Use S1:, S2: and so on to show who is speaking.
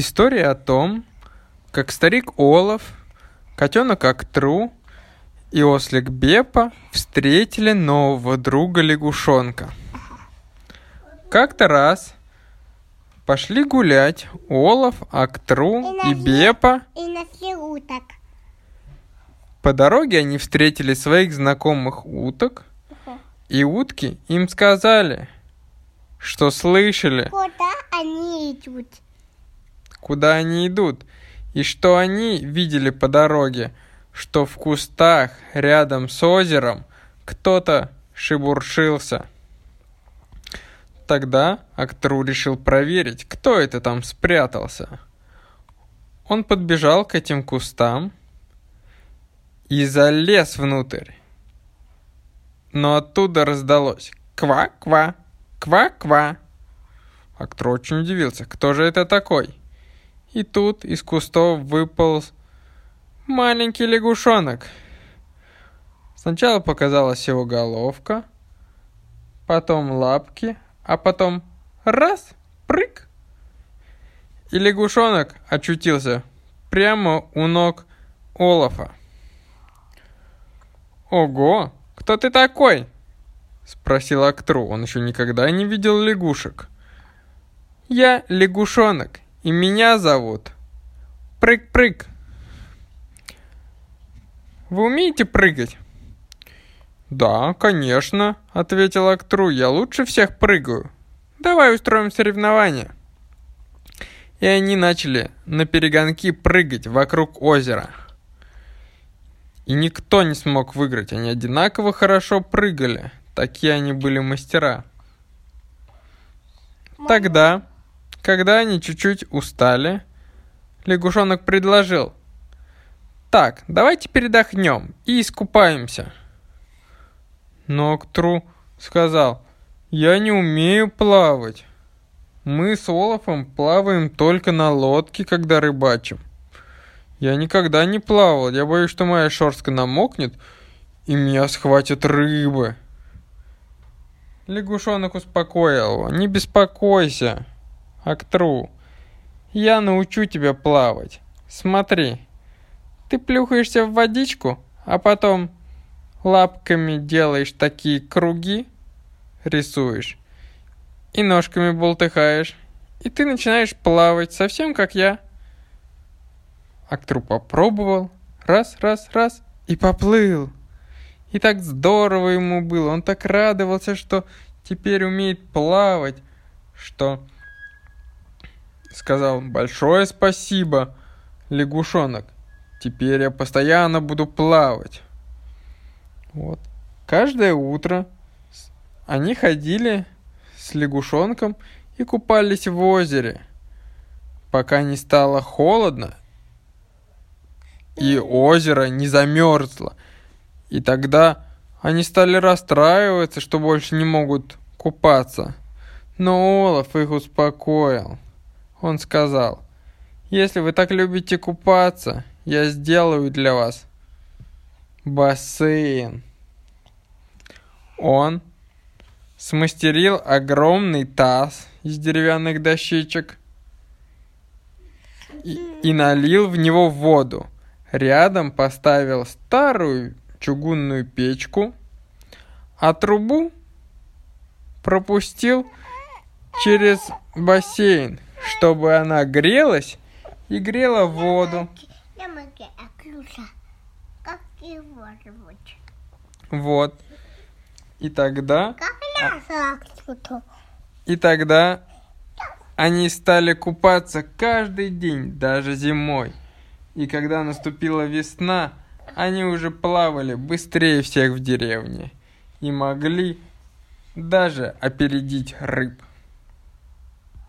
S1: История о том, как старик Олаф, котенок Актру и ослик Бепа встретили нового друга лягушонка. Как-то раз пошли гулять Олаф, Актру и Бепа.
S2: И нашли уток.
S1: По дороге они встретили своих знакомых уток, и утки им сказали, что слышали,
S2: Куда они идут?
S1: Куда они идут, и что они видели по дороге, что в кустах рядом с озером кто-то шебуршился. Тогда Актру решил проверить, кто это там спрятался. Он подбежал к этим кустам и залез внутрь. Но оттуда раздалось «Ква-ква! Ква-ква!» Актор очень удивился, кто же это такой? И тут из кустов выполз маленький лягушонок. Сначала показалась его головка, потом лапки, а потом раз, прыг. И лягушонок очутился прямо у ног Олафа. «Ого, кто ты такой?» — спросил Актру. Он еще никогда не видел лягушек. «Я лягушонок, и меня зовут Прыг-прыг». «Вы умеете прыгать?» «Да, конечно», — ответил Актру. «Я лучше всех прыгаю. Давай устроим соревнование». И они начали на перегонки прыгать вокруг озера. И никто не смог выиграть. Они одинаково хорошо прыгали. Такие они были мастера. Тогда, когда они чуть-чуть устали, лягушонок предложил. Так, давайте передохнем и искупаемся. Но Актру сказал, я не умею плавать. Мы с Олафом плаваем только на лодке, когда рыбачим. Я никогда не плавал, я боюсь, что моя шерстка намокнет, и меня схватят рыбы. Лягушонок успокоил его. Не беспокойся, Актру. Я научу тебя плавать. Смотри, ты плюхаешься в водичку, а потом лапками делаешь такие круги, рисуешь, и ножками болтыхаешь, и ты начинаешь плавать, совсем как я. Актру попробовал, раз, раз, раз, и поплыл. И так здорово ему было, он так радовался, что теперь умеет плавать, что сказал большое спасибо, лягушонок. Теперь я постоянно буду плавать. Вот. Каждое утро они ходили с лягушонком и купались в озере, пока не стало холодно и озеро не замерзло. И тогда они стали расстраиваться, что больше не могут купаться. Но Олаф их успокоил. Он сказал, если вы так любите купаться, я сделаю для вас бассейн. Он смастерил огромный таз из деревянных дощечек и, и налил в него воду. Рядом поставил старую чугунную печку, а трубу пропустил через бассейн, чтобы она грелась и грела воду.
S2: Зовут?
S1: Вот. И тогда,
S2: Аклюша?
S1: и тогда они стали купаться каждый день, даже зимой. И когда наступила весна, они уже плавали быстрее всех в деревне и могли даже опередить рыб.